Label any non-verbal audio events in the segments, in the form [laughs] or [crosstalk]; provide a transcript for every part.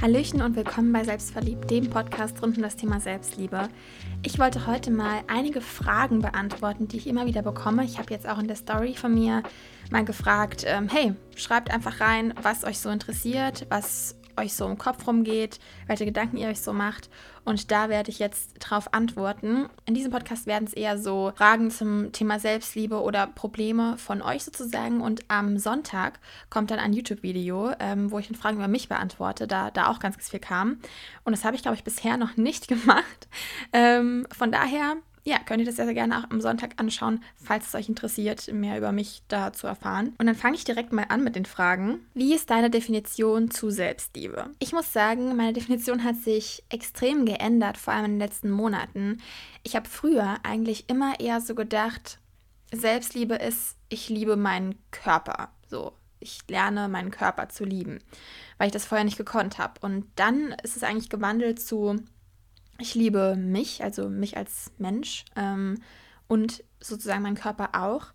Hallöchen und willkommen bei Selbstverliebt, dem Podcast rund um das Thema Selbstliebe. Ich wollte heute mal einige Fragen beantworten, die ich immer wieder bekomme. Ich habe jetzt auch in der Story von mir mal gefragt, ähm, hey, schreibt einfach rein, was euch so interessiert, was euch so im Kopf rumgeht, welche Gedanken ihr euch so macht. Und da werde ich jetzt drauf antworten. In diesem Podcast werden es eher so Fragen zum Thema Selbstliebe oder Probleme von euch sozusagen. Und am Sonntag kommt dann ein YouTube-Video, ähm, wo ich dann Fragen über mich beantworte, da, da auch ganz, viel kam. Und das habe ich, glaube ich, bisher noch nicht [laughs] gemacht. Ähm, von daher ja, könnt ihr das sehr, sehr gerne auch am Sonntag anschauen, falls es euch interessiert, mehr über mich da zu erfahren. Und dann fange ich direkt mal an mit den Fragen. Wie ist deine Definition zu Selbstliebe? Ich muss sagen, meine Definition hat sich extrem geändert, vor allem in den letzten Monaten. Ich habe früher eigentlich immer eher so gedacht, Selbstliebe ist, ich liebe meinen Körper. So, ich lerne meinen Körper zu lieben, weil ich das vorher nicht gekonnt habe. Und dann ist es eigentlich gewandelt zu, ich liebe mich, also mich als Mensch ähm, und sozusagen meinen Körper auch.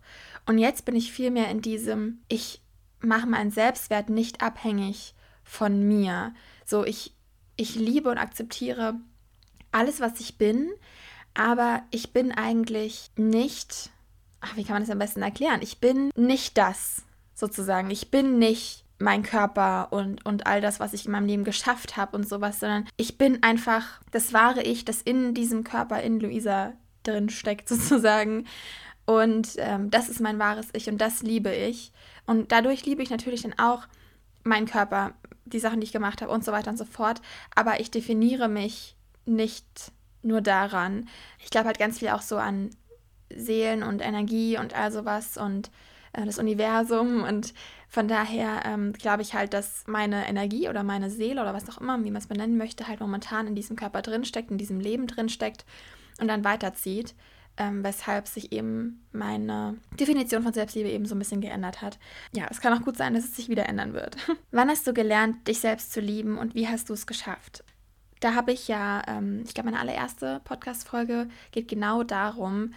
Und jetzt bin ich viel mehr in diesem, ich mache meinen Selbstwert nicht abhängig von mir. So, ich, ich liebe und akzeptiere alles, was ich bin, aber ich bin eigentlich nicht, ach, wie kann man das am besten erklären? Ich bin nicht das, sozusagen. Ich bin nicht mein Körper und, und all das, was ich in meinem Leben geschafft habe und sowas, sondern ich bin einfach das wahre Ich, das in diesem Körper in Luisa drin steckt, [laughs] sozusagen. Und ähm, das ist mein wahres Ich und das liebe ich. Und dadurch liebe ich natürlich dann auch meinen Körper, die Sachen, die ich gemacht habe und so weiter und so fort. Aber ich definiere mich nicht nur daran. Ich glaube halt ganz viel auch so an Seelen und Energie und all sowas und das Universum und von daher ähm, glaube ich halt, dass meine Energie oder meine Seele oder was auch immer, wie man es benennen möchte, halt momentan in diesem Körper drinsteckt, in diesem Leben drinsteckt und dann weiterzieht. Ähm, weshalb sich eben meine Definition von Selbstliebe eben so ein bisschen geändert hat. Ja, es kann auch gut sein, dass es sich wieder ändern wird. [laughs] Wann hast du gelernt, dich selbst zu lieben und wie hast du es geschafft? Da habe ich ja, ähm, ich glaube, meine allererste Podcast-Folge geht genau darum.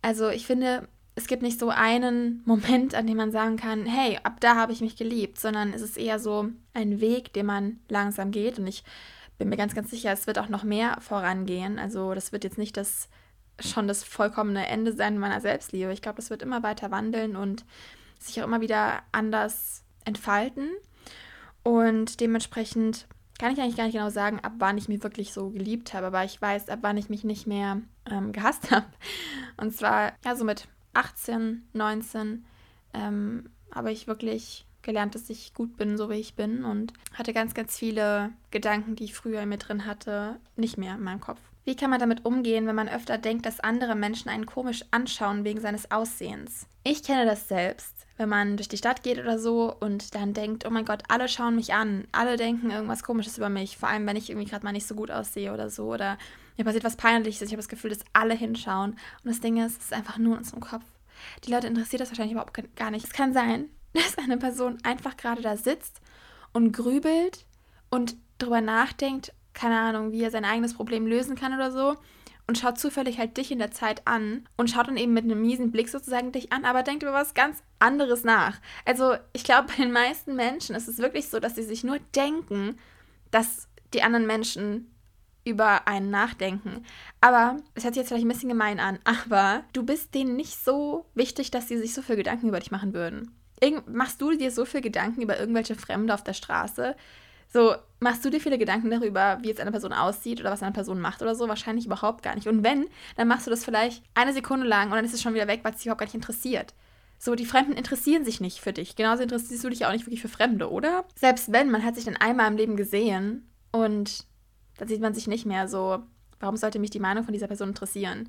Also ich finde, es gibt nicht so einen Moment, an dem man sagen kann, hey, ab da habe ich mich geliebt, sondern es ist eher so ein Weg, den man langsam geht. Und ich bin mir ganz, ganz sicher, es wird auch noch mehr vorangehen. Also das wird jetzt nicht das schon das vollkommene Ende sein meiner Selbstliebe. Ich glaube, das wird immer weiter wandeln und sich auch immer wieder anders entfalten. Und dementsprechend kann ich eigentlich gar nicht genau sagen, ab wann ich mich wirklich so geliebt habe, aber ich weiß, ab wann ich mich nicht mehr ähm, gehasst [laughs] habe. Und zwar, ja, so mit 18, 19 ähm, habe ich wirklich gelernt, dass ich gut bin, so wie ich bin und hatte ganz, ganz viele Gedanken, die ich früher in mir drin hatte, nicht mehr in meinem Kopf. Wie kann man damit umgehen, wenn man öfter denkt, dass andere Menschen einen komisch anschauen wegen seines Aussehens? Ich kenne das selbst, wenn man durch die Stadt geht oder so und dann denkt, oh mein Gott, alle schauen mich an, alle denken irgendwas Komisches über mich, vor allem wenn ich irgendwie gerade mal nicht so gut aussehe oder so oder mir passiert was Peinliches, ich habe das Gefühl, dass alle hinschauen und das Ding ist, es ist einfach nur in unserem Kopf. Die Leute interessiert das wahrscheinlich überhaupt gar nicht. Es kann sein, [laughs] dass eine Person einfach gerade da sitzt und grübelt und darüber nachdenkt, keine Ahnung, wie er sein eigenes Problem lösen kann oder so und schaut zufällig halt dich in der Zeit an und schaut dann eben mit einem miesen Blick sozusagen dich an, aber denkt über was ganz anderes nach. Also ich glaube, bei den meisten Menschen ist es wirklich so, dass sie sich nur denken, dass die anderen Menschen über einen nachdenken. Aber es hört sich jetzt vielleicht ein bisschen gemein an, [laughs] aber du bist denen nicht so wichtig, dass sie sich so viel Gedanken über dich machen würden. Irgend machst du dir so viel Gedanken über irgendwelche Fremde auf der Straße? So, machst du dir viele Gedanken darüber, wie jetzt eine Person aussieht oder was eine Person macht oder so? Wahrscheinlich überhaupt gar nicht. Und wenn, dann machst du das vielleicht eine Sekunde lang und dann ist es schon wieder weg, weil es dich überhaupt gar nicht interessiert. So, die Fremden interessieren sich nicht für dich. Genauso interessierst du dich auch nicht wirklich für Fremde, oder? Selbst wenn, man hat sich dann einmal im Leben gesehen und dann sieht man sich nicht mehr so, warum sollte mich die Meinung von dieser Person interessieren?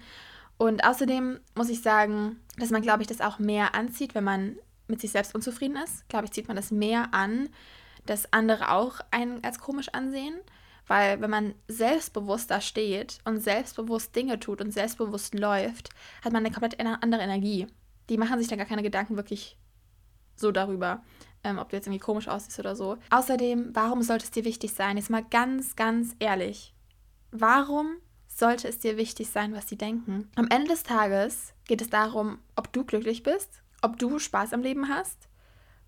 Und außerdem muss ich sagen, dass man, glaube ich, das auch mehr anzieht, wenn man mit sich selbst unzufrieden ist. Glaube ich, zieht man das mehr an, dass andere auch einen als komisch ansehen. Weil wenn man selbstbewusst da steht und selbstbewusst Dinge tut und selbstbewusst läuft, hat man eine komplett andere Energie. Die machen sich dann gar keine Gedanken wirklich so darüber, ähm, ob du jetzt irgendwie komisch aussiehst oder so. Außerdem, warum sollte es dir wichtig sein? Jetzt mal ganz, ganz ehrlich. Warum sollte es dir wichtig sein, was sie denken? Am Ende des Tages geht es darum, ob du glücklich bist, ob du Spaß am Leben hast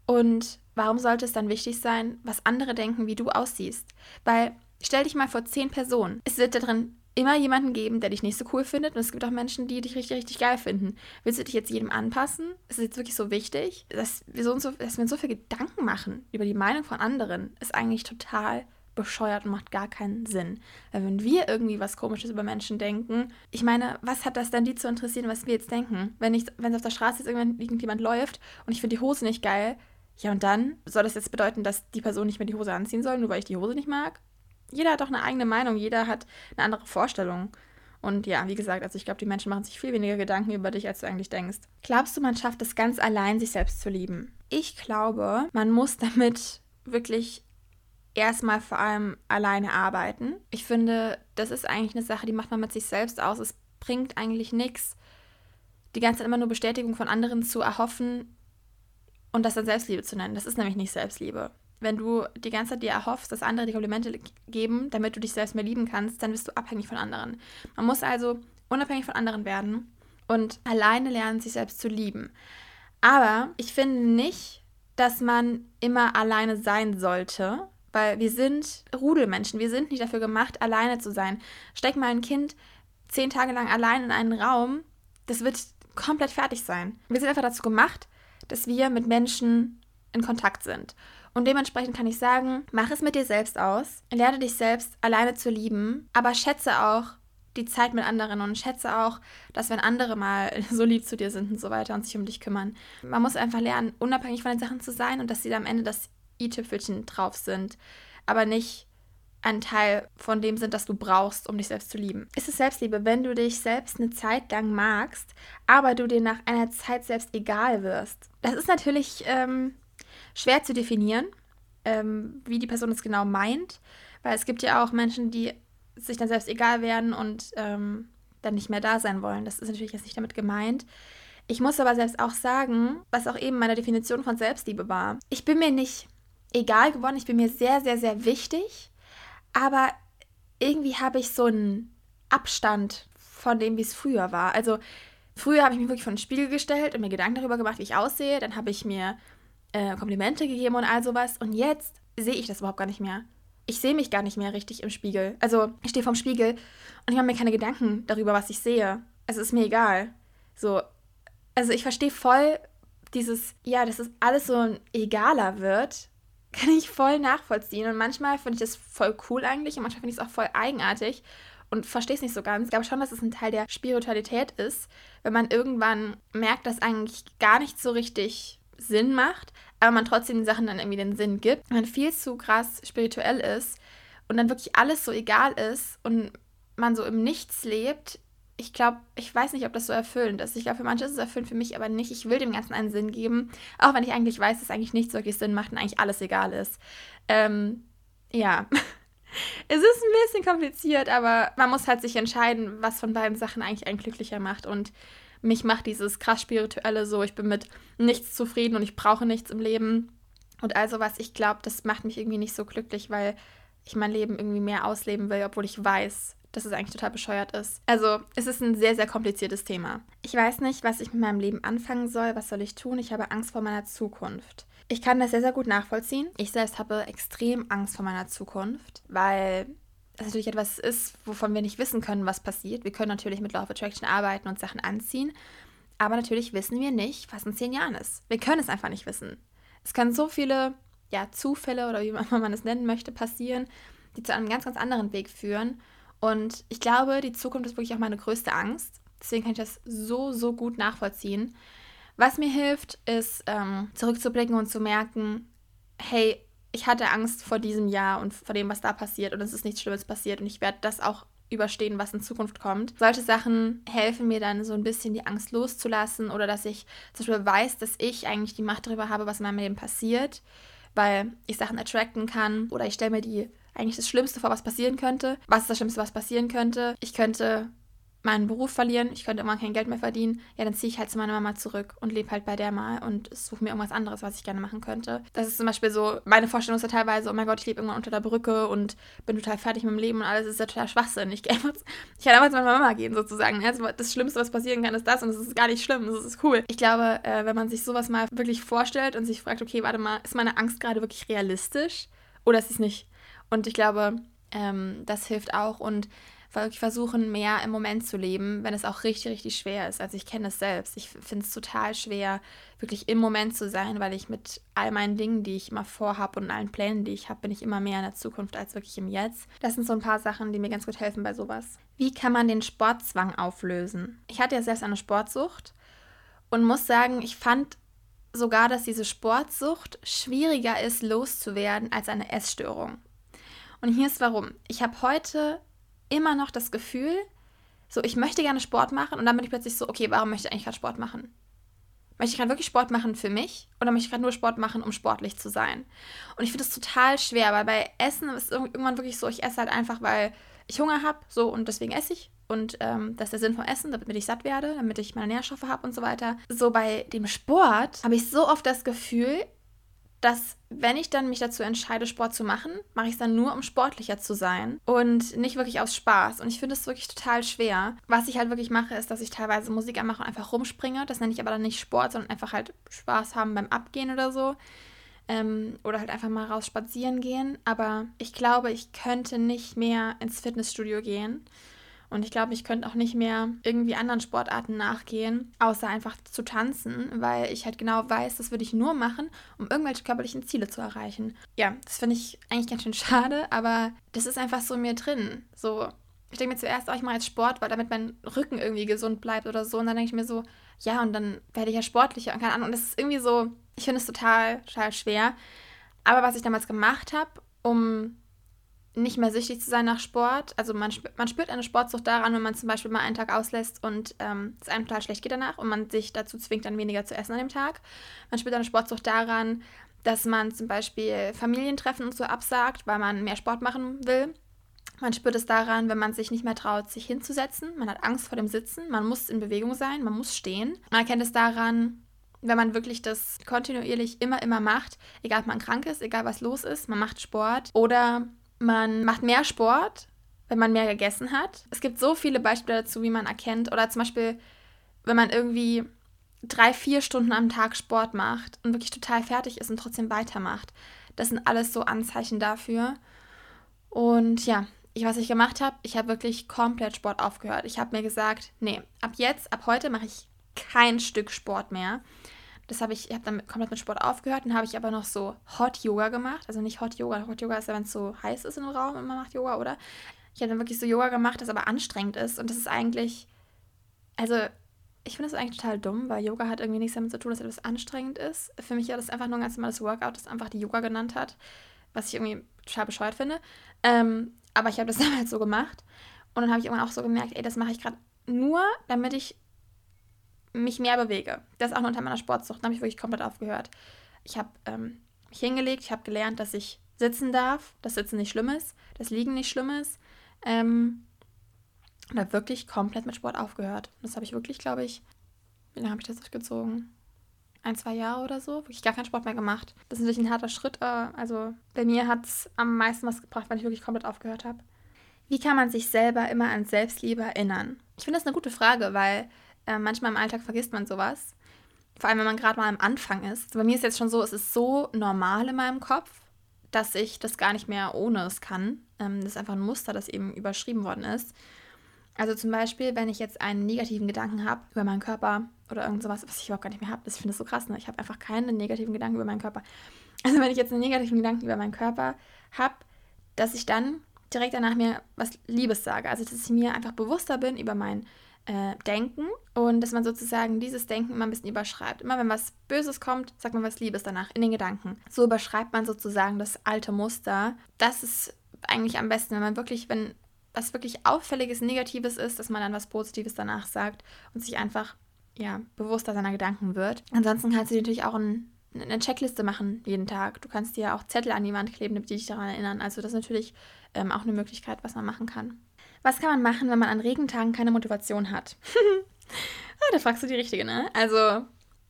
und warum sollte es dann wichtig sein, was andere denken, wie du aussiehst? Weil stell dich mal vor zehn Personen. Es wird da drin immer jemanden geben, der dich nicht so cool findet. Und es gibt auch Menschen, die dich richtig, richtig geil finden. Willst du dich jetzt jedem anpassen? Ist es jetzt wirklich so wichtig? Dass wir, so, so, dass wir uns so viel Gedanken machen über die Meinung von anderen, ist eigentlich total bescheuert und macht gar keinen Sinn. Weil wenn wir irgendwie was Komisches über Menschen denken, ich meine, was hat das denn die zu interessieren, was wir jetzt denken? Wenn ich, wenn auf der Straße jetzt irgendjemand läuft und ich finde die Hose nicht geil, ja und dann? Soll das jetzt bedeuten, dass die Person nicht mehr die Hose anziehen soll, nur weil ich die Hose nicht mag? Jeder hat doch eine eigene Meinung, jeder hat eine andere Vorstellung. Und ja, wie gesagt, also ich glaube, die Menschen machen sich viel weniger Gedanken über dich, als du eigentlich denkst. Glaubst du, man schafft es ganz allein, sich selbst zu lieben? Ich glaube, man muss damit wirklich erstmal vor allem alleine arbeiten. Ich finde, das ist eigentlich eine Sache, die macht man mit sich selbst aus. Es bringt eigentlich nichts, die ganze Zeit immer nur Bestätigung von anderen zu erhoffen und das dann Selbstliebe zu nennen. Das ist nämlich nicht Selbstliebe wenn du die ganze Zeit dir erhoffst, dass andere dir Komplimente geben, damit du dich selbst mehr lieben kannst, dann bist du abhängig von anderen. Man muss also unabhängig von anderen werden und alleine lernen, sich selbst zu lieben. Aber ich finde nicht, dass man immer alleine sein sollte, weil wir sind Rudelmenschen. Wir sind nicht dafür gemacht, alleine zu sein. Steck mal ein Kind zehn Tage lang allein in einen Raum, das wird komplett fertig sein. Wir sind einfach dazu gemacht, dass wir mit Menschen in Kontakt sind. Und dementsprechend kann ich sagen, mach es mit dir selbst aus, lerne dich selbst alleine zu lieben, aber schätze auch die Zeit mit anderen und schätze auch, dass wenn andere mal [laughs] so lieb zu dir sind und so weiter und sich um dich kümmern. Man muss einfach lernen, unabhängig von den Sachen zu sein und dass sie am Ende das i-Tüpfelchen drauf sind, aber nicht ein Teil von dem sind, das du brauchst, um dich selbst zu lieben. Ist es Selbstliebe, wenn du dich selbst eine Zeit lang magst, aber du dir nach einer Zeit selbst egal wirst? Das ist natürlich ähm, schwer zu definieren, ähm, wie die Person es genau meint, weil es gibt ja auch Menschen, die sich dann selbst egal werden und ähm, dann nicht mehr da sein wollen. Das ist natürlich jetzt nicht damit gemeint. Ich muss aber selbst auch sagen, was auch eben meine Definition von Selbstliebe war. Ich bin mir nicht egal geworden, ich bin mir sehr, sehr, sehr wichtig, aber irgendwie habe ich so einen Abstand von dem, wie es früher war. Also früher habe ich mich wirklich vor den Spiegel gestellt und mir Gedanken darüber gemacht, wie ich aussehe. Dann habe ich mir äh, Komplimente gegeben und all sowas. Und jetzt sehe ich das überhaupt gar nicht mehr. Ich sehe mich gar nicht mehr richtig im Spiegel. Also ich stehe vorm Spiegel und ich mache mir keine Gedanken darüber, was ich sehe. Also ist mir egal. So, also ich verstehe voll dieses, ja, dass es alles so egaler wird, [laughs] kann ich voll nachvollziehen. Und manchmal finde ich das voll cool eigentlich und manchmal finde ich es auch voll eigenartig und verstehe es nicht so ganz. Ich glaube schon, dass es ein Teil der Spiritualität ist, wenn man irgendwann merkt, dass eigentlich gar nicht so richtig Sinn macht, aber man trotzdem den Sachen dann irgendwie den Sinn gibt. Man viel zu krass spirituell ist und dann wirklich alles so egal ist und man so im Nichts lebt. Ich glaube, ich weiß nicht, ob das so erfüllend ist. Ich glaube, für manche ist es erfüllend, für mich aber nicht. Ich will dem Ganzen einen Sinn geben, auch wenn ich eigentlich weiß, dass eigentlich nichts wirklich Sinn macht und eigentlich alles egal ist. Ähm, ja. [laughs] es ist ein bisschen kompliziert, aber man muss halt sich entscheiden, was von beiden Sachen eigentlich einen glücklicher macht. Und mich macht dieses krass spirituelle so, ich bin mit nichts zufrieden und ich brauche nichts im Leben und also was. Ich glaube, das macht mich irgendwie nicht so glücklich, weil ich mein Leben irgendwie mehr ausleben will, obwohl ich weiß, dass es eigentlich total bescheuert ist. Also, es ist ein sehr, sehr kompliziertes Thema. Ich weiß nicht, was ich mit meinem Leben anfangen soll. Was soll ich tun? Ich habe Angst vor meiner Zukunft. Ich kann das sehr, sehr gut nachvollziehen. Ich selbst habe extrem Angst vor meiner Zukunft, weil das natürlich etwas ist, wovon wir nicht wissen können, was passiert. Wir können natürlich mit Law of Attraction arbeiten und Sachen anziehen, aber natürlich wissen wir nicht, was in zehn Jahren ist. Wir können es einfach nicht wissen. Es können so viele ja, Zufälle oder wie [laughs] man es nennen möchte passieren, die zu einem ganz, ganz anderen Weg führen. Und ich glaube, die Zukunft ist wirklich auch meine größte Angst. Deswegen kann ich das so, so gut nachvollziehen. Was mir hilft, ist ähm, zurückzublicken und zu merken, hey, ich hatte Angst vor diesem Jahr und vor dem, was da passiert und es ist nichts Schlimmes passiert und ich werde das auch überstehen, was in Zukunft kommt. Solche Sachen helfen mir dann so ein bisschen die Angst loszulassen oder dass ich zum Beispiel weiß, dass ich eigentlich die Macht darüber habe, was in meinem Leben passiert, weil ich Sachen attracten kann oder ich stelle mir die eigentlich das Schlimmste vor, was passieren könnte. Was ist das Schlimmste, was passieren könnte? Ich könnte meinen Beruf verlieren, ich könnte irgendwann kein Geld mehr verdienen, ja, dann ziehe ich halt zu meiner Mama zurück und lebe halt bei der mal und suche mir irgendwas anderes, was ich gerne machen könnte. Das ist zum Beispiel so, meine Vorstellung ist ja teilweise, oh mein Gott, ich lebe irgendwann unter der Brücke und bin total fertig mit dem Leben und alles ist ja total Schwachsinn. Ich, [laughs] ich kann einfach zu meiner Mama gehen, sozusagen. Das Schlimmste, was passieren kann, ist das und das ist gar nicht schlimm, das ist cool. Ich glaube, äh, wenn man sich sowas mal wirklich vorstellt und sich fragt, okay, warte mal, ist meine Angst gerade wirklich realistisch oder ist es nicht? Und ich glaube, ähm, das hilft auch und wirklich versuchen, mehr im Moment zu leben, wenn es auch richtig, richtig schwer ist. Also ich kenne es selbst. Ich finde es total schwer, wirklich im Moment zu sein, weil ich mit all meinen Dingen, die ich immer vorhabe und allen Plänen, die ich habe, bin ich immer mehr in der Zukunft als wirklich im Jetzt. Das sind so ein paar Sachen, die mir ganz gut helfen bei sowas. Wie kann man den Sportzwang auflösen? Ich hatte ja selbst eine Sportsucht und muss sagen, ich fand sogar, dass diese Sportsucht schwieriger ist loszuwerden als eine Essstörung. Und hier ist warum. Ich habe heute immer noch das Gefühl, so, ich möchte gerne Sport machen und dann bin ich plötzlich so, okay, warum möchte ich eigentlich gerade Sport machen? Möchte ich gerade wirklich Sport machen für mich oder möchte ich gerade nur Sport machen, um sportlich zu sein? Und ich finde das total schwer, weil bei Essen ist irgendwann wirklich so, ich esse halt einfach, weil ich Hunger habe, so und deswegen esse ich. Und ähm, das ist der Sinn vom Essen, damit ich satt werde, damit ich meine Nährstoffe habe und so weiter. So bei dem Sport habe ich so oft das Gefühl, dass wenn ich dann mich dazu entscheide, Sport zu machen, mache ich es dann nur, um sportlicher zu sein und nicht wirklich aus Spaß. Und ich finde es wirklich total schwer. Was ich halt wirklich mache, ist, dass ich teilweise Musik anmache und einfach rumspringe. Das nenne ich aber dann nicht Sport, sondern einfach halt Spaß haben beim Abgehen oder so. Ähm, oder halt einfach mal raus spazieren gehen. Aber ich glaube, ich könnte nicht mehr ins Fitnessstudio gehen und ich glaube, ich könnte auch nicht mehr irgendwie anderen Sportarten nachgehen, außer einfach zu tanzen, weil ich halt genau weiß, das würde ich nur machen, um irgendwelche körperlichen Ziele zu erreichen. Ja, das finde ich eigentlich ganz schön schade, aber das ist einfach so in mir drin. So, ich denke mir zuerst, oh, ich mache jetzt Sport, weil damit mein Rücken irgendwie gesund bleibt oder so. Und dann denke ich mir so, ja, und dann werde ich ja sportlicher und keine Ahnung. Und das ist irgendwie so, ich finde es total, total schwer. Aber was ich damals gemacht habe, um nicht mehr süchtig zu sein nach Sport. Also man, man spürt eine Sportsucht daran, wenn man zum Beispiel mal einen Tag auslässt und ähm, es einem total schlecht geht danach und man sich dazu zwingt, dann weniger zu essen an dem Tag. Man spürt eine Sportsucht daran, dass man zum Beispiel Familientreffen und so absagt, weil man mehr Sport machen will. Man spürt es daran, wenn man sich nicht mehr traut, sich hinzusetzen. Man hat Angst vor dem Sitzen. Man muss in Bewegung sein. Man muss stehen. Man erkennt es daran, wenn man wirklich das kontinuierlich immer, immer macht, egal ob man krank ist, egal was los ist, man macht Sport oder man macht mehr Sport, wenn man mehr gegessen hat. Es gibt so viele Beispiele dazu, wie man erkennt. Oder zum Beispiel, wenn man irgendwie drei, vier Stunden am Tag Sport macht und wirklich total fertig ist und trotzdem weitermacht. Das sind alles so Anzeichen dafür. Und ja, ich, was ich gemacht habe, ich habe wirklich komplett Sport aufgehört. Ich habe mir gesagt, nee, ab jetzt, ab heute mache ich kein Stück Sport mehr. Das habe ich, ich habe dann komplett mit Sport aufgehört. Dann habe ich aber noch so Hot Yoga gemacht. Also nicht Hot Yoga. Hot Yoga ist ja, wenn es so heiß ist im Raum und man macht Yoga, oder? Ich habe dann wirklich so Yoga gemacht, das aber anstrengend ist. Und das ist eigentlich, also ich finde das eigentlich total dumm, weil Yoga hat irgendwie nichts damit zu tun, dass etwas anstrengend ist. Für mich war das einfach nur ein ganz normales Workout, das einfach die Yoga genannt hat, was ich irgendwie total bescheuert finde. Ähm, aber ich habe das [laughs] damals so gemacht. Und dann habe ich irgendwann auch so gemerkt, ey, das mache ich gerade nur, damit ich mich mehr bewege. Das ist auch nur unter meiner Sportsucht. Da habe ich wirklich komplett aufgehört. Ich habe ähm, mich hingelegt, ich habe gelernt, dass ich sitzen darf, dass Sitzen nicht schlimm ist, dass Liegen nicht schlimm ist. Ähm, und habe wirklich komplett mit Sport aufgehört. Das habe ich wirklich, glaube ich, wie lange habe ich das durchgezogen? Ein, zwei Jahre oder so. Wirklich gar keinen Sport mehr gemacht. Das ist natürlich ein harter Schritt. Äh, also bei mir hat es am meisten was gebracht, weil ich wirklich komplett aufgehört habe. Wie kann man sich selber immer an Selbstliebe erinnern? Ich finde das eine gute Frage, weil äh, manchmal im Alltag vergisst man sowas. Vor allem, wenn man gerade mal am Anfang ist. Also bei mir ist jetzt schon so, es ist so normal in meinem Kopf, dass ich das gar nicht mehr ohne es kann. Ähm, das ist einfach ein Muster, das eben überschrieben worden ist. Also zum Beispiel, wenn ich jetzt einen negativen Gedanken habe über meinen Körper oder irgend sowas, was ich überhaupt gar nicht mehr habe, das finde ich so krass, ne? Ich habe einfach keinen negativen Gedanken über meinen Körper. [laughs] Also wenn ich jetzt einen negativen Gedanken über meinen Körper habe, dass ich dann direkt danach mir was Liebes sage. Also dass ich mir einfach bewusster bin über meinen äh, denken und dass man sozusagen dieses Denken immer ein bisschen überschreibt. Immer wenn was Böses kommt, sagt man was Liebes danach in den Gedanken. So überschreibt man sozusagen das alte Muster. Das ist eigentlich am besten, wenn man wirklich, wenn was wirklich auffälliges Negatives ist, dass man dann was Positives danach sagt und sich einfach ja bewusster seiner Gedanken wird. Ansonsten kannst du dir natürlich auch ein eine Checkliste machen jeden Tag. Du kannst dir auch Zettel an die Wand kleben, damit die dich daran erinnern. Also das ist natürlich ähm, auch eine Möglichkeit, was man machen kann. Was kann man machen, wenn man an Regentagen keine Motivation hat? [laughs] ah, da fragst du die Richtige, ne? Also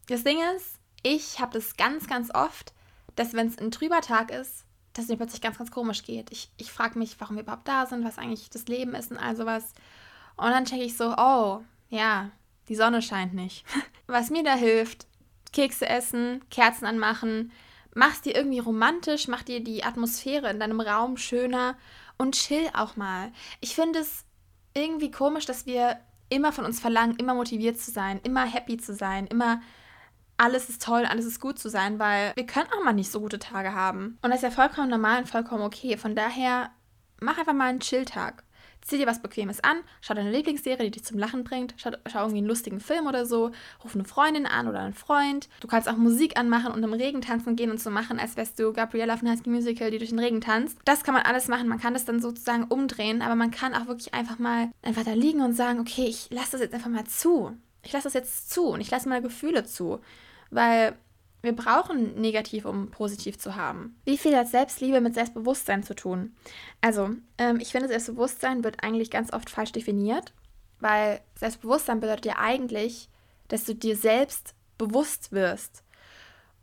das Ding ist, ich habe das ganz, ganz oft, dass wenn es ein trüber Tag ist, dass es mir plötzlich ganz, ganz komisch geht. Ich, ich frage mich, warum wir überhaupt da sind, was eigentlich das Leben ist und all sowas. Und dann checke ich so, oh, ja, die Sonne scheint nicht. [laughs] Was mir da hilft, Kekse essen, Kerzen anmachen, mach's dir irgendwie romantisch, mach dir die Atmosphäre in deinem Raum schöner und chill auch mal. Ich finde es irgendwie komisch, dass wir immer von uns verlangen, immer motiviert zu sein, immer happy zu sein, immer alles ist toll, alles ist gut zu sein, weil wir können auch mal nicht so gute Tage haben. Und das ist ja vollkommen normal und vollkommen okay. Von daher, mach einfach mal einen Chill-Tag. Zieh dir was Bequemes an, schau deine Lieblingsserie, die dich zum Lachen bringt, schau, schau, irgendwie einen lustigen Film oder so, ruf eine Freundin an oder einen Freund. Du kannst auch Musik anmachen und im Regen tanzen gehen und so machen, als wärst du Gabriella von High School Musical, die durch den Regen tanzt. Das kann man alles machen, man kann das dann sozusagen umdrehen, aber man kann auch wirklich einfach mal einfach da liegen und sagen, okay, ich lasse das jetzt einfach mal zu. Ich lasse das jetzt zu und ich lasse meine Gefühle zu. Weil wir brauchen negativ, um positiv zu haben. Wie viel hat Selbstliebe mit Selbstbewusstsein zu tun? Also, ähm, ich finde, Selbstbewusstsein wird eigentlich ganz oft falsch definiert, weil Selbstbewusstsein bedeutet ja eigentlich, dass du dir selbst bewusst wirst.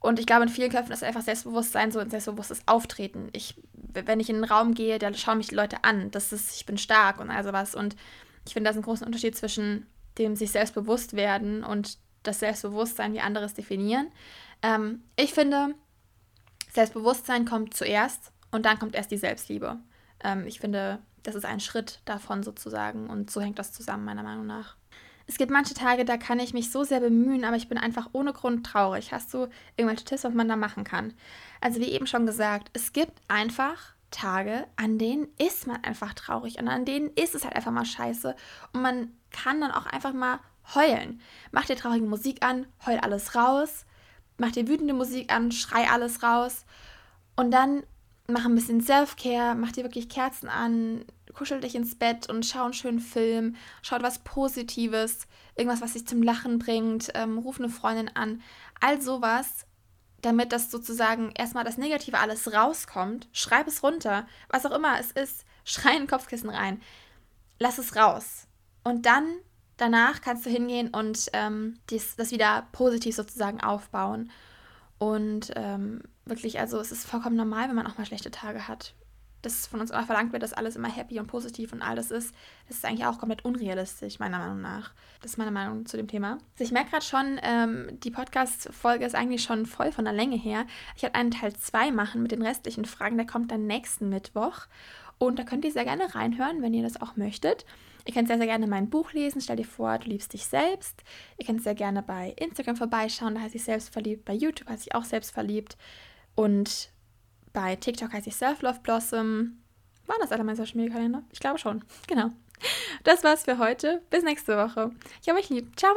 Und ich glaube, in vielen Köpfen ist einfach Selbstbewusstsein so ein selbstbewusstes Auftreten. Ich, wenn ich in einen Raum gehe, da schauen mich die Leute an. Das ist, ich bin stark und all sowas. Und ich finde, da ist ein großer Unterschied zwischen dem sich selbstbewusst werden und das Selbstbewusstsein, wie andere es definieren. Ähm, ich finde, Selbstbewusstsein kommt zuerst und dann kommt erst die Selbstliebe. Ähm, ich finde, das ist ein Schritt davon sozusagen und so hängt das zusammen, meiner Meinung nach. Es gibt manche Tage, da kann ich mich so sehr bemühen, aber ich bin einfach ohne Grund traurig. Hast du irgendwelche Tipps, was man da machen kann? Also wie eben schon gesagt, es gibt einfach Tage, an denen ist man einfach traurig und an denen ist es halt einfach mal scheiße und man kann dann auch einfach mal heulen. Mach dir traurige Musik an, heul alles raus. Mach dir wütende Musik an, schrei alles raus. Und dann mach ein bisschen Self-Care, mach dir wirklich Kerzen an, kuschel dich ins Bett und schau einen schönen Film, schau was Positives, irgendwas, was dich zum Lachen bringt, ähm, ruf eine Freundin an. All sowas, damit das sozusagen erstmal das Negative alles rauskommt. Schreib es runter, was auch immer es ist, [laughs] schrei in Kopfkissen rein. Lass es raus. Und dann danach kannst du hingehen und ähm, dies, das wieder positiv sozusagen aufbauen. Und ähm, wirklich, also es ist vollkommen normal, wenn man auch mal schlechte Tage hat. Dass von uns immer verlangt wird, dass alles immer happy und positiv und all das ist, das ist eigentlich auch komplett unrealistisch, meiner Meinung nach. Das ist meine Meinung zu dem Thema. Also ich merke gerade schon, ähm, die Podcast-Folge ist eigentlich schon voll von der Länge her. Ich werde einen Teil 2 machen mit den restlichen Fragen, der kommt dann nächsten Mittwoch. Und da könnt ihr sehr gerne reinhören, wenn ihr das auch möchtet. Ihr könnt sehr, sehr gerne mein Buch lesen. Stell dir vor, du liebst dich selbst. Ihr könnt sehr gerne bei Instagram vorbeischauen. Da heiße ich selbstverliebt. Bei YouTube heiße ich auch selbstverliebt. Und bei TikTok heiße ich Self-Love Blossom. Waren das alle meine Social Media Kalender? Ich glaube schon. [laughs] Genau. Das war's für heute. Bis nächste Woche. Ich habe euch lieb. Ciao.